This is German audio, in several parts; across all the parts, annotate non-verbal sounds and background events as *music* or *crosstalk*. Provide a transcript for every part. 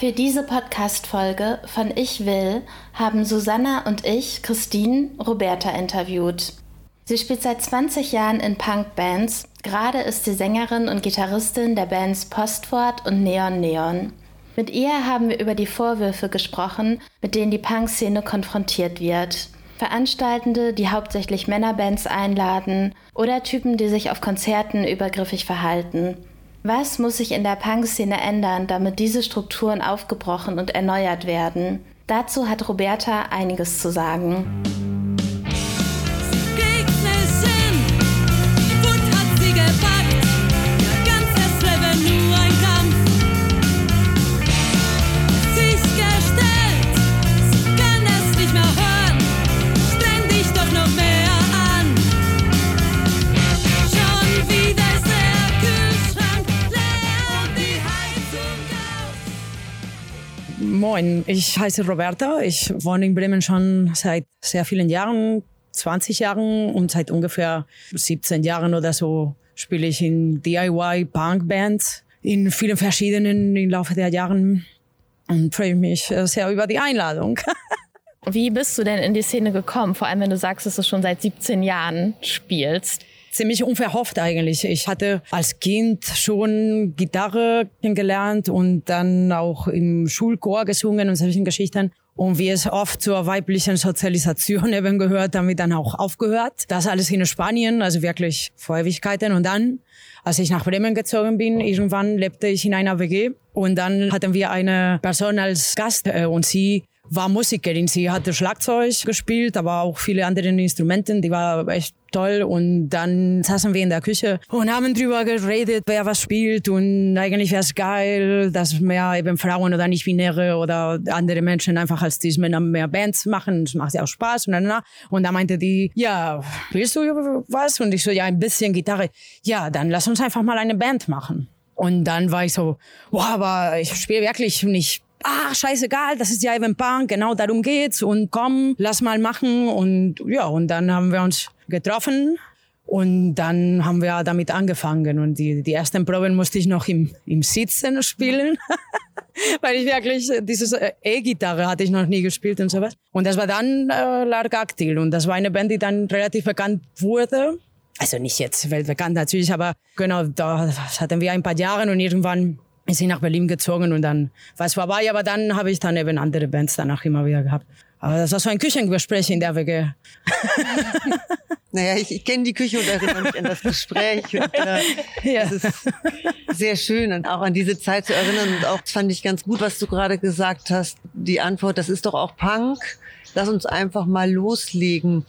Für diese Podcast-Folge von Ich Will haben Susanna und ich Christine Roberta interviewt. Sie spielt seit 20 Jahren in Punk-Bands. Gerade ist sie Sängerin und Gitarristin der Bands Postfort und Neon Neon. Mit ihr haben wir über die Vorwürfe gesprochen, mit denen die Punk-Szene konfrontiert wird. Veranstaltende, die hauptsächlich Männerbands einladen oder Typen, die sich auf Konzerten übergriffig verhalten. Was muss sich in der Punk-Szene ändern, damit diese Strukturen aufgebrochen und erneuert werden? Dazu hat Roberta einiges zu sagen. Moin, ich heiße Roberta. Ich wohne in Bremen schon seit sehr vielen Jahren, 20 Jahren und seit ungefähr 17 Jahren oder so spiele ich in DIY-Punk-Bands in vielen verschiedenen im Laufe der Jahren und freue mich sehr über die Einladung. *laughs* Wie bist du denn in die Szene gekommen? Vor allem, wenn du sagst, dass du schon seit 17 Jahren spielst ziemlich unverhofft eigentlich. Ich hatte als Kind schon Gitarre kennengelernt und dann auch im Schulchor gesungen und solchen Geschichten. Und wie es oft zur weiblichen Sozialisation *laughs* eben gehört, damit dann auch aufgehört. Das alles in Spanien, also wirklich vor Ewigkeiten. Und dann, als ich nach Bremen gezogen bin, irgendwann lebte ich in einer WG. Und dann hatten wir eine Person als Gast äh, und sie war Musikerin. Sie hatte Schlagzeug gespielt, aber auch viele andere Instrumente. Die war echt toll. Und dann saßen wir in der Küche und haben drüber geredet, wer was spielt. Und eigentlich wäre es geil, dass mehr eben Frauen oder nicht-binäre oder andere Menschen einfach als diese Männer mehr Bands machen. Das macht ja auch Spaß. Und dann, und dann meinte die, ja, willst du was? Und ich so, ja, ein bisschen Gitarre. Ja, dann lass uns einfach mal eine Band machen. Und dann war ich so, wow, aber ich spiele wirklich nicht ah, scheißegal, das ist ja eben Punk, genau darum geht's und komm, lass mal machen und ja, und dann haben wir uns getroffen und dann haben wir damit angefangen und die, die ersten Proben musste ich noch im, im Sitzen spielen, *laughs* weil ich wirklich, diese E-Gitarre hatte ich noch nie gespielt und sowas. Und das war dann äh, Largactyl und das war eine Band, die dann relativ bekannt wurde. Also nicht jetzt weltbekannt natürlich, aber genau, da hatten wir ein paar Jahre und irgendwann ist sie nach Berlin gezogen und dann war es vorbei. Aber dann habe ich dann eben andere Bands danach immer wieder gehabt. Aber das war so ein Küchengespräch in der WG. *laughs* naja, ich, ich kenne die Küche und erinnere mich an das Gespräch. Und, äh, *laughs* ja. Es ist sehr schön und auch an diese Zeit zu erinnern. Und auch das fand ich ganz gut, was du gerade gesagt hast. Die Antwort, das ist doch auch Punk. Lass uns einfach mal loslegen.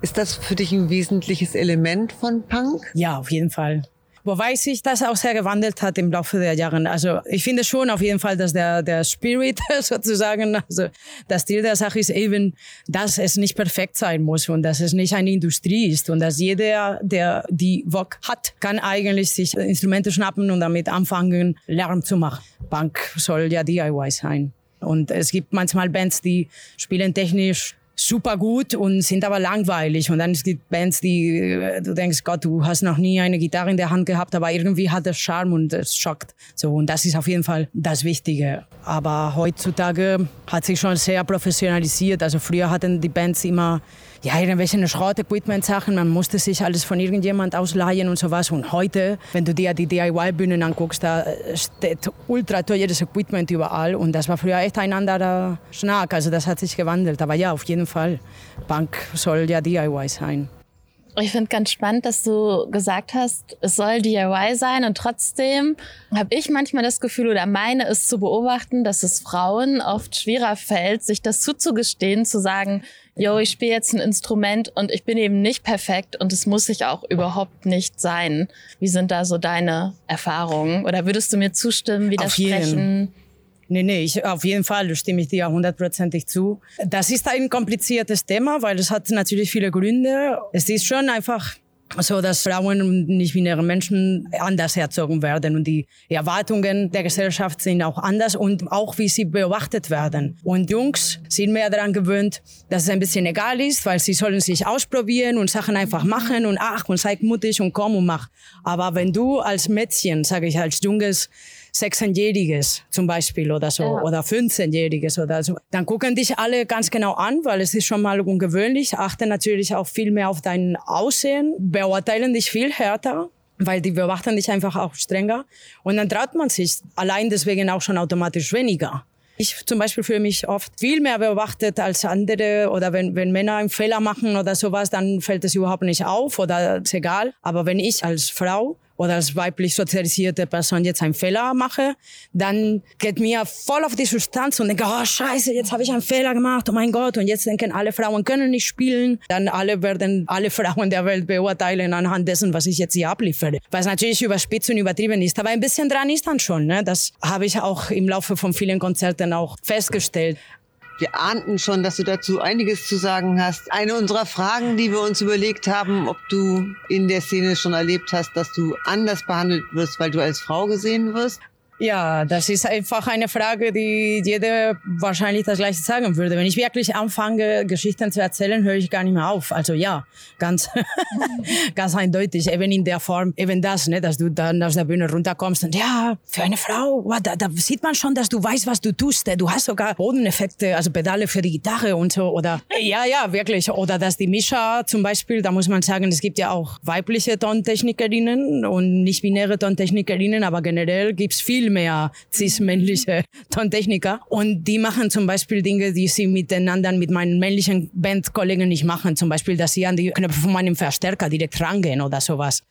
Ist das für dich ein wesentliches Element von Punk? Ja, auf jeden Fall. Wobei sich das auch sehr gewandelt hat im Laufe der Jahre. Also ich finde schon auf jeden Fall, dass der, der Spirit *laughs* sozusagen, also das Ziel der Sache ist eben, dass es nicht perfekt sein muss und dass es nicht eine Industrie ist und dass jeder, der die Wok hat, kann eigentlich sich Instrumente schnappen und damit anfangen, Lärm zu machen. Punk soll ja DIY sein. Und es gibt manchmal Bands, die spielen technisch super gut und sind aber langweilig. Und dann es gibt Bands, die äh, du denkst, Gott, du hast noch nie eine Gitarre in der Hand gehabt, aber irgendwie hat es Charme und es schockt. So und das ist auf jeden Fall das Wichtige. Aber heutzutage hat sich schon sehr professionalisiert. Also früher hatten die Bands immer ja, irgendwelche Schrott-Equipment-Sachen. Man musste sich alles von irgendjemand ausleihen und sowas. Und heute, wenn du dir die DIY-Bühnen anguckst, da steht ultra teures Equipment überall. Und das war früher echt ein anderer Schnack. Also das hat sich gewandelt. Aber ja, auf jeden Fall. Punk soll ja DIY sein. Ich finde ganz spannend, dass du gesagt hast, es soll DIY sein und trotzdem habe ich manchmal das Gefühl oder meine es zu beobachten, dass es Frauen oft schwerer fällt, sich das zuzugestehen, zu sagen, yo, ich spiele jetzt ein Instrument und ich bin eben nicht perfekt und es muss ich auch überhaupt nicht sein. Wie sind da so deine Erfahrungen? Oder würdest du mir zustimmen, widersprechen? Nee, nee, ich, auf jeden Fall stimme ich dir hundertprozentig zu. Das ist ein kompliziertes Thema, weil es hat natürlich viele Gründe. Es ist schon einfach so, dass Frauen und nicht-binäre Menschen anders erzogen werden und die Erwartungen der Gesellschaft sind auch anders und auch wie sie beobachtet werden. Und Jungs sind mehr daran gewöhnt, dass es ein bisschen egal ist, weil sie sollen sich ausprobieren und Sachen einfach machen und ach und sei mutig und komm und mach. Aber wenn du als Mädchen, sage ich als junges 16-Jähriges zum Beispiel oder so ja. oder 15-Jähriges oder so. Dann gucken dich alle ganz genau an, weil es ist schon mal ungewöhnlich, achten natürlich auch viel mehr auf dein Aussehen, beurteilen dich viel härter weil die beobachten dich einfach auch strenger und dann traut man sich allein deswegen auch schon automatisch weniger. Ich zum Beispiel fühle mich oft viel mehr beobachtet als andere oder wenn, wenn Männer einen Fehler machen oder sowas, dann fällt es überhaupt nicht auf oder ist egal. Aber wenn ich als Frau oder als weiblich sozialisierte Person jetzt einen Fehler mache, dann geht mir voll auf die Substanz und denke, oh scheiße, jetzt habe ich einen Fehler gemacht, oh mein Gott, und jetzt denken alle Frauen können nicht spielen. Dann alle werden alle Frauen der Welt beurteilen anhand dessen, was ich jetzt hier abliefere. Was natürlich überspitzt und übertrieben ist, aber ein bisschen dran ist dann schon. Ne? Das habe ich auch im Laufe von vielen Konzerten auch festgestellt. Wir ahnten schon, dass du dazu einiges zu sagen hast. Eine unserer Fragen, die wir uns überlegt haben, ob du in der Szene schon erlebt hast, dass du anders behandelt wirst, weil du als Frau gesehen wirst. Ja, das ist einfach eine Frage, die jeder wahrscheinlich das Gleiche sagen würde. Wenn ich wirklich anfange, Geschichten zu erzählen, höre ich gar nicht mehr auf. Also ja, ganz, *laughs* ganz eindeutig. Eben in der Form, eben das, ne, dass du dann aus der Bühne runterkommst und ja, für eine Frau, da, da sieht man schon, dass du weißt, was du tust. Du hast sogar Bodeneffekte, also Pedale für die Gitarre und so. Oder ja, ja, wirklich. Oder dass die Mischa zum Beispiel, da muss man sagen, es gibt ja auch weibliche Tontechnikerinnen und nicht-binäre Tontechnikerinnen, aber generell gibt's viel viel mehr cis-männliche Tontechniker. Und die machen zum Beispiel Dinge, die sie miteinander mit meinen männlichen Bandkollegen nicht machen. Zum Beispiel, dass sie an die Knöpfe von meinem Verstärker direkt rangehen oder sowas.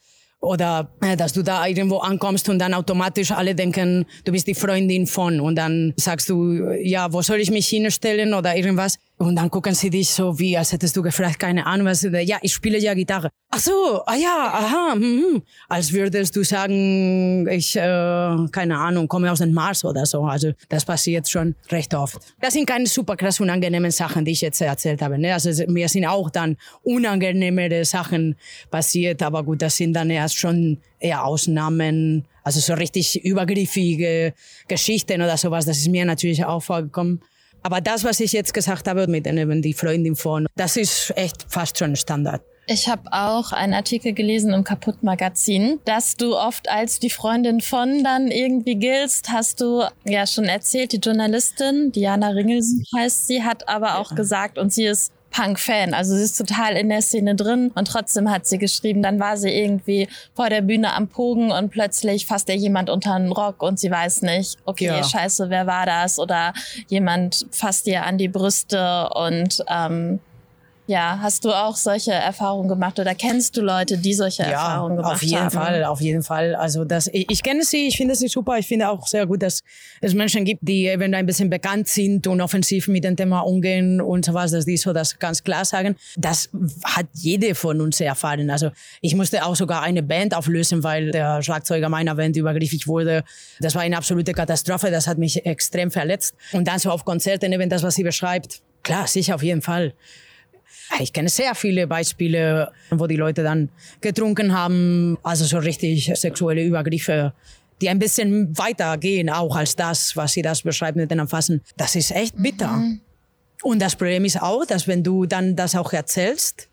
Oder äh, dass du da irgendwo ankommst und dann automatisch alle denken, du bist die Freundin von und dann sagst du, ja, wo soll ich mich hinstellen oder irgendwas. Und dann gucken sie dich so wie, als hättest du gefragt, keine Ahnung, was, ja, ich spiele ja Gitarre. Ach so, ah ja, aha, hm, als würdest du sagen, ich, äh, keine Ahnung, komme aus dem Mars oder so. Also das passiert schon recht oft. Das sind keine super krass unangenehmen Sachen, die ich jetzt erzählt habe. Ne? Also mir sind auch dann unangenehmere Sachen passiert, aber gut, das sind dann erst schon eher Ausnahmen. Also so richtig übergriffige Geschichten oder sowas, das ist mir natürlich auch vorgekommen. Aber das, was ich jetzt gesagt habe mit eben die Freundin von, das ist echt fast schon Standard. Ich habe auch einen Artikel gelesen im Kaputt Magazin, dass du oft als die Freundin von dann irgendwie giltst, hast du ja schon erzählt. Die Journalistin Diana Ringelsen heißt sie, hat aber auch ja. gesagt und sie ist Punk-Fan. Also sie ist total in der Szene drin und trotzdem hat sie geschrieben, dann war sie irgendwie vor der Bühne am Pogen und plötzlich fasst ihr jemand unter den Rock und sie weiß nicht, okay, ja. scheiße, wer war das? Oder jemand fasst ihr an die Brüste und ähm, ja, hast du auch solche Erfahrungen gemacht oder kennst du Leute, die solche ja, Erfahrungen gemacht haben? Auf jeden haben? Fall, auf jeden Fall. Also das, ich, ich kenne sie, ich finde sie super. Ich finde auch sehr gut, dass es Menschen gibt, die eben ein bisschen bekannt sind und offensiv mit dem Thema umgehen und so was, dass die so das ganz klar sagen. Das hat jede von uns erfahren. Also ich musste auch sogar eine Band auflösen, weil der Schlagzeuger meiner Band übergriffig wurde. Das war eine absolute Katastrophe. Das hat mich extrem verletzt. Und dann so auf Konzerten eben das, was sie beschreibt. Klar, sicher auf jeden Fall. Ich kenne sehr viele Beispiele, wo die Leute dann getrunken haben, also so richtig sexuelle Übergriffe, die ein bisschen weiter gehen, auch als das, was sie das beschreiben mit den Erfassen. Das ist echt bitter. Mhm. Und das Problem ist auch, dass wenn du dann das auch erzählst,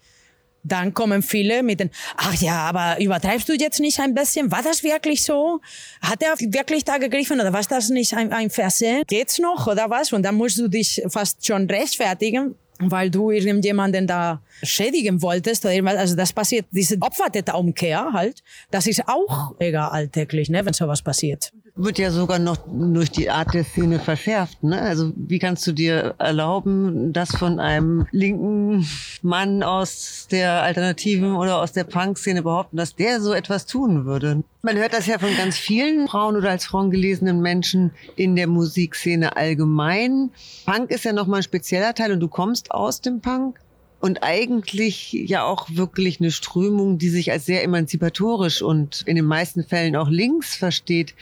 dann kommen viele mit den, ach ja, aber übertreibst du jetzt nicht ein bisschen? War das wirklich so? Hat er wirklich da gegriffen oder war das nicht ein, ein Versehen? Geht's noch oder was? Und dann musst du dich fast schon rechtfertigen, weil du irgendjemanden da schädigen wolltest oder irgendwas. Also das passiert, diese Opfertäterumkehr halt, das ist auch mega alltäglich, ne, wenn sowas passiert wird ja sogar noch durch die Art der Szene verschärft. Ne? Also wie kannst du dir erlauben, dass von einem linken Mann aus der alternativen oder aus der Punk-Szene behaupten, dass der so etwas tun würde? Man hört das ja von ganz vielen Frauen oder als Frauen gelesenen Menschen in der Musikszene allgemein. Punk ist ja nochmal ein spezieller Teil und du kommst aus dem Punk und eigentlich ja auch wirklich eine Strömung, die sich als sehr emanzipatorisch und in den meisten Fällen auch links versteht.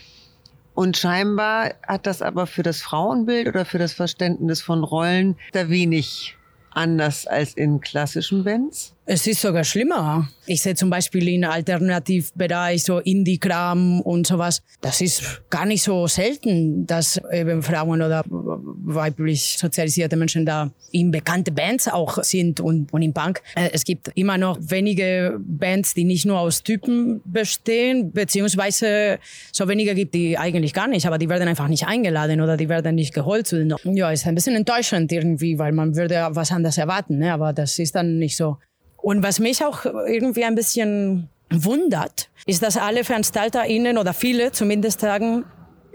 Und scheinbar hat das aber für das Frauenbild oder für das Verständnis von Rollen da wenig anders als in klassischen Bands? Es ist sogar schlimmer. Ich sehe zum Beispiel in Alternativbereich so Indie-Kram und sowas. Das ist gar nicht so selten, dass eben Frauen oder weiblich sozialisierte Menschen da in bekannte Bands auch sind und, und im Punk. Äh, es gibt immer noch wenige Bands, die nicht nur aus Typen bestehen, beziehungsweise so wenige gibt die eigentlich gar nicht, aber die werden einfach nicht eingeladen oder die werden nicht geholt. Ja, ist ein bisschen enttäuschend irgendwie, weil man würde was anderes erwarten, ne? aber das ist dann nicht so. Und was mich auch irgendwie ein bisschen wundert, ist, dass alle VeranstalterInnen oder viele zumindest sagen,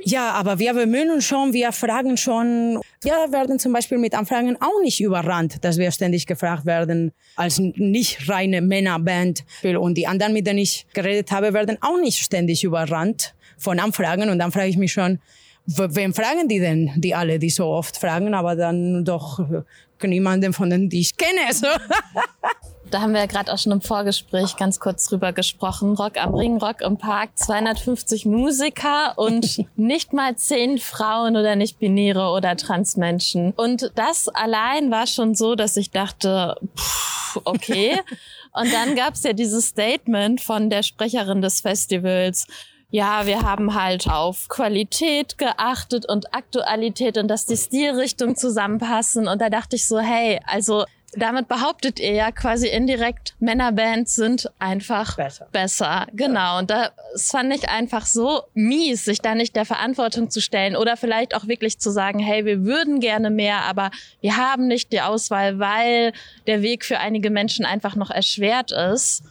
ja, aber wir bemühen uns schon, wir fragen schon. Wir werden zum Beispiel mit Anfragen auch nicht überrannt, dass wir ständig gefragt werden als nicht reine Männerband. Und die anderen, mit denen ich geredet habe, werden auch nicht ständig überrannt von Anfragen. Und dann frage ich mich schon, wem fragen die denn, die alle, die so oft fragen, aber dann doch niemanden von denen, die ich kenne. So. *laughs* Da haben wir ja gerade auch schon im Vorgespräch ganz kurz drüber gesprochen. Rock am Ring, Rock im Park, 250 Musiker und *laughs* nicht mal zehn Frauen oder nicht-binäre oder Transmenschen. Und das allein war schon so, dass ich dachte, pff, okay. *laughs* Und dann gab es ja dieses Statement von der Sprecherin des Festivals ja, wir haben halt auf Qualität geachtet und Aktualität und dass die Stilrichtungen zusammenpassen. Und da dachte ich so, hey, also damit behauptet ihr ja quasi indirekt, Männerbands sind einfach besser. besser. Genau. Und das fand ich einfach so mies, sich da nicht der Verantwortung zu stellen oder vielleicht auch wirklich zu sagen, hey, wir würden gerne mehr, aber wir haben nicht die Auswahl, weil der Weg für einige Menschen einfach noch erschwert ist.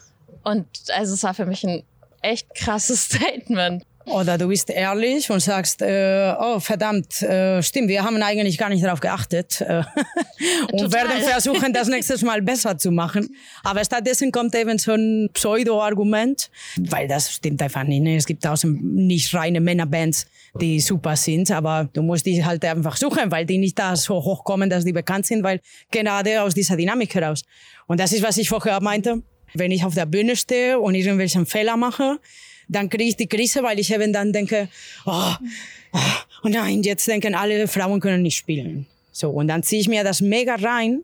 Und also es war für mich ein echt krasses *laughs* Statement. Oder du bist ehrlich und sagst, äh, oh verdammt, äh, stimmt, wir haben eigentlich gar nicht darauf geachtet äh, *laughs* und Total. werden versuchen, das nächstes Mal besser zu machen. Aber stattdessen kommt eben so ein Pseudo-Argument, weil das stimmt einfach nicht. Ne? Es gibt tausend nicht reine Männerbands, die super sind, aber du musst die halt einfach suchen, weil die nicht da so hochkommen, dass die bekannt sind, weil gerade aus dieser Dynamik heraus. Und das ist, was ich vorher meinte. Wenn ich auf der Bühne stehe und irgendwelchen Fehler mache, dann kriege ich die Krise, weil ich eben dann denke, oh, oh nein, jetzt denken alle Frauen können nicht spielen. So, und dann ziehe ich mir das mega rein.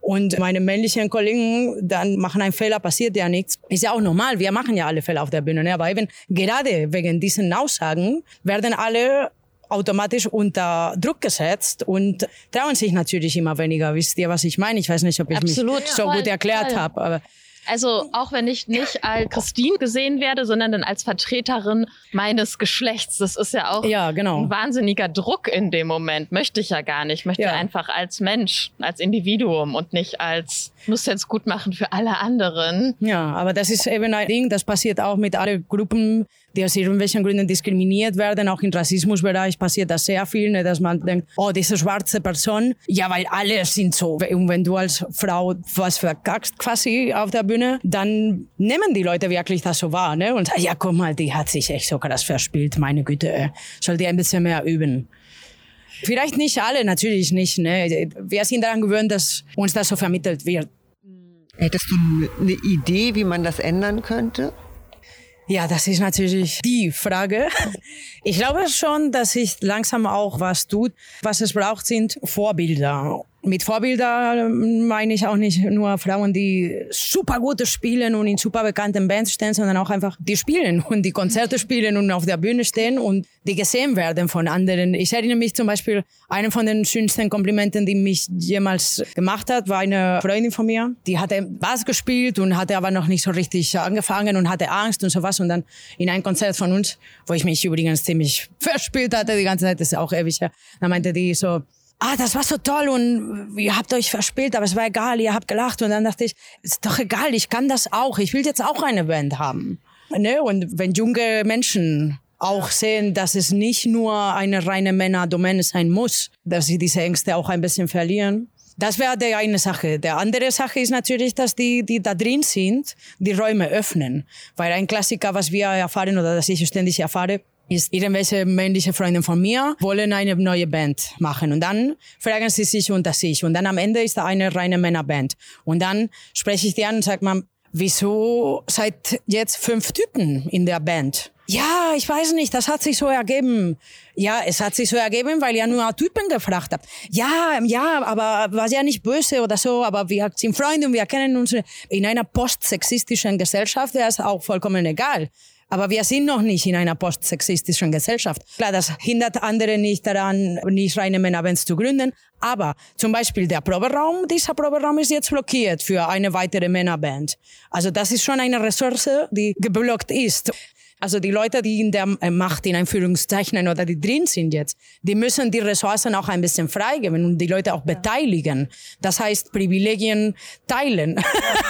Und meine männlichen Kollegen dann machen einen Fehler, passiert ja nichts. Ist ja auch normal, wir machen ja alle Fehler auf der Bühne. Ne? Aber eben gerade wegen diesen Aussagen werden alle automatisch unter Druck gesetzt und trauen sich natürlich immer weniger. Wisst ihr, was ich meine? Ich weiß nicht, ob ich Absolut. mich so gut erklärt habe. Also auch wenn ich nicht als Christine gesehen werde, sondern dann als Vertreterin meines Geschlechts. Das ist ja auch ja, genau. ein wahnsinniger Druck in dem Moment. Möchte ich ja gar nicht. Ich möchte ja. einfach als Mensch, als Individuum und nicht als muss jetzt gut machen für alle anderen. Ja, aber das ist eben ein Ding, das passiert auch mit allen Gruppen, die aus irgendwelchen Gründen diskriminiert werden. Auch im Rassismusbereich passiert das sehr viel, ne, dass man denkt, oh, diese schwarze Person, ja, weil alle sind so. Und wenn du als Frau was verkackst quasi auf der Bühne, dann nehmen die Leute wirklich das so wahr. Ne? Und ja, guck mal, die hat sich echt so krass verspielt, meine Güte, soll die ein bisschen mehr üben. Vielleicht nicht alle, natürlich nicht. Ne? Wir sind daran gewöhnt, dass uns das so vermittelt wird. Hättest du eine Idee, wie man das ändern könnte? Ja, das ist natürlich die Frage. Ich glaube schon, dass sich langsam auch was tut. Was es braucht, sind Vorbilder. Mit Vorbilder meine ich auch nicht nur Frauen, die super gute spielen und in super bekannten Bands stehen, sondern auch einfach die spielen *laughs* und die Konzerte spielen und auf der Bühne stehen und die gesehen werden von anderen. Ich erinnere mich zum Beispiel, einen von den schönsten Komplimenten, die mich jemals gemacht hat, war eine Freundin von mir. Die hatte Bass gespielt und hatte aber noch nicht so richtig angefangen und hatte Angst und sowas. Und dann in ein Konzert von uns, wo ich mich übrigens ziemlich *laughs* verspielt hatte die ganze Zeit, das ist auch ewig her, da meinte die so, ah, das war so toll und ihr habt euch verspielt, aber es war egal, ihr habt gelacht. Und dann dachte ich, ist doch egal, ich kann das auch. Ich will jetzt auch eine Band haben. Ne? Und wenn junge Menschen auch sehen, dass es nicht nur eine reine Männerdomäne sein muss, dass sie diese Ängste auch ein bisschen verlieren. Das wäre die eine Sache. Der andere Sache ist natürlich, dass die, die da drin sind, die Räume öffnen. Weil ein Klassiker, was wir erfahren oder das ich ständig erfahre, ist irgendwelche männliche Freunde von mir wollen eine neue Band machen und dann fragen sie sich unter sich und dann am Ende ist da eine reine Männerband und dann spreche ich die an und sage man, wieso seid jetzt fünf Typen in der Band? Ja, ich weiß nicht, das hat sich so ergeben. Ja, es hat sich so ergeben, weil ihr nur Typen gefragt habt. Ja, ja, aber war ja nicht böse oder so, aber wir sind Freunde und wir kennen uns. In einer postsexistischen Gesellschaft wäre es auch vollkommen egal. Aber wir sind noch nicht in einer postsexistischen Gesellschaft. Klar, das hindert andere nicht daran, nicht reine Männerbands zu gründen. Aber zum Beispiel der Proberaum, dieser Proberaum ist jetzt blockiert für eine weitere Männerband. Also das ist schon eine Ressource, die geblockt ist. Also die Leute, die in der äh, Macht in Einführungszeichen oder die drin sind jetzt, die müssen die Ressourcen auch ein bisschen freigeben und die Leute auch beteiligen. Das heißt Privilegien teilen,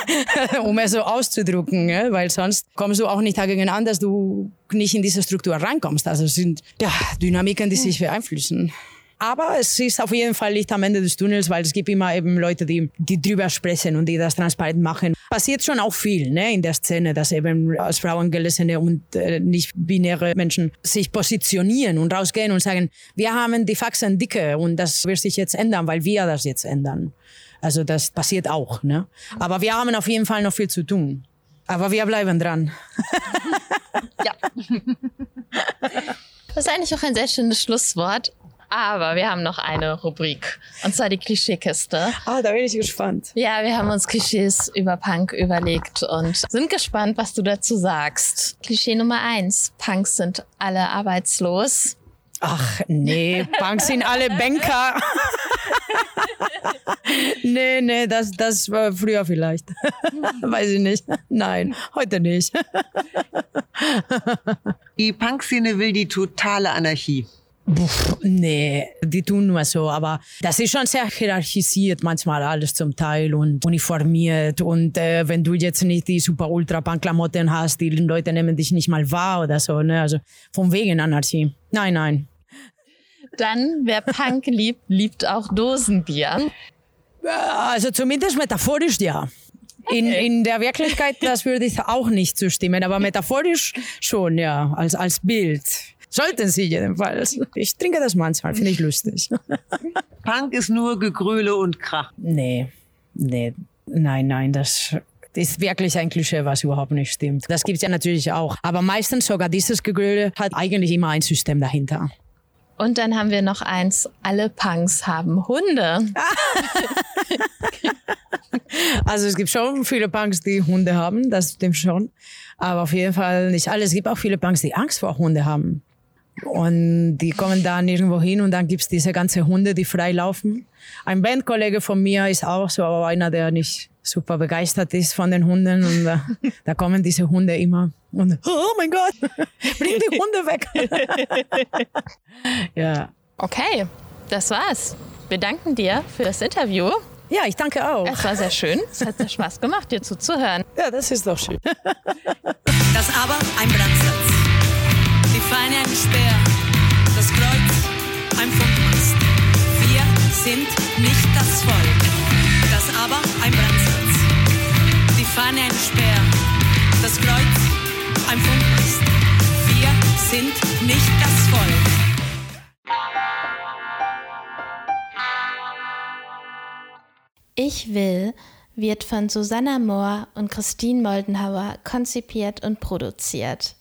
*laughs* um es so auszudrücken, ja? weil sonst kommst du auch nicht dagegen an, dass du nicht in diese Struktur reinkommst. Also es sind ja, Dynamiken, die sich beeinflussen. Aber es ist auf jeden Fall Licht am Ende des Tunnels, weil es gibt immer eben Leute, die, die drüber sprechen und die das transparent machen. Passiert schon auch viel ne, in der Szene, dass eben als Frauen gelesene und äh, nicht binäre Menschen sich positionieren und rausgehen und sagen, wir haben die Faxen dicke und das wird sich jetzt ändern, weil wir das jetzt ändern. Also das passiert auch. Ne? Aber wir haben auf jeden Fall noch viel zu tun. Aber wir bleiben dran. *laughs* ja. *laughs* Das ist eigentlich auch ein sehr schönes Schlusswort. Aber wir haben noch eine Rubrik. Und zwar die Klischeekiste. Ah, da bin ich gespannt. Ja, wir haben uns Klischees über Punk überlegt und sind gespannt, was du dazu sagst. Klischee Nummer eins. Punks sind alle arbeitslos. Ach nee, Punks sind alle Banker. *laughs* nee, nee, das, das war früher vielleicht. *laughs* Weiß ich nicht. Nein, heute nicht. *laughs* die Punkszene will die totale Anarchie. Puh, nee, die tun nur so, aber das ist schon sehr hierarchisiert manchmal alles zum Teil und uniformiert und äh, wenn du jetzt nicht die super ultra punk klamotten hast, die Leute nehmen dich nicht mal wahr oder so, ne? also von wegen Anarchie. Nein, nein. Dann, wer Punk *laughs* liebt, liebt auch Dosenbier. Also zumindest metaphorisch ja. In, in der Wirklichkeit, das würde ich auch nicht zustimmen, aber metaphorisch *laughs* schon, ja, als, als Bild. Sollten sie jedenfalls. Ich trinke das manchmal, finde ich lustig. *laughs* Punk ist nur Gegröle und Krach. Nee, nee, nein, nein, das ist wirklich ein Klischee, was überhaupt nicht stimmt. Das gibt es ja natürlich auch. Aber meistens sogar dieses Gegröle hat eigentlich immer ein System dahinter. Und dann haben wir noch eins, alle Punks haben Hunde. *laughs* also es gibt schon viele Punks, die Hunde haben, das stimmt schon. Aber auf jeden Fall nicht alle. Es gibt auch viele Punks, die Angst vor Hunde haben. Und die kommen dann irgendwo hin und dann gibt's diese ganze Hunde, die frei laufen. Ein Bandkollege von mir ist auch so aber einer, der nicht super begeistert ist von den Hunden. Und da, da kommen diese Hunde immer. Und, oh mein Gott, *laughs* bring die Hunde weg. *laughs* ja. Okay, das war's. Wir danken dir für das Interview. Ja, ich danke auch. Es war sehr schön. Es hat sehr Spaß gemacht, dir zuzuhören. Ja, das ist doch schön. Das aber ein Brandsatz Fahne ein Speer, das Kreuz ein Funkmast. Wir sind nicht das Volk, das aber ein Brandsatz. Die Fahne ein Speer, das Kreuz ein Funkmast. Wir sind nicht das Volk. Ich will wird von Susanna Mohr und Christine Moldenhauer konzipiert und produziert.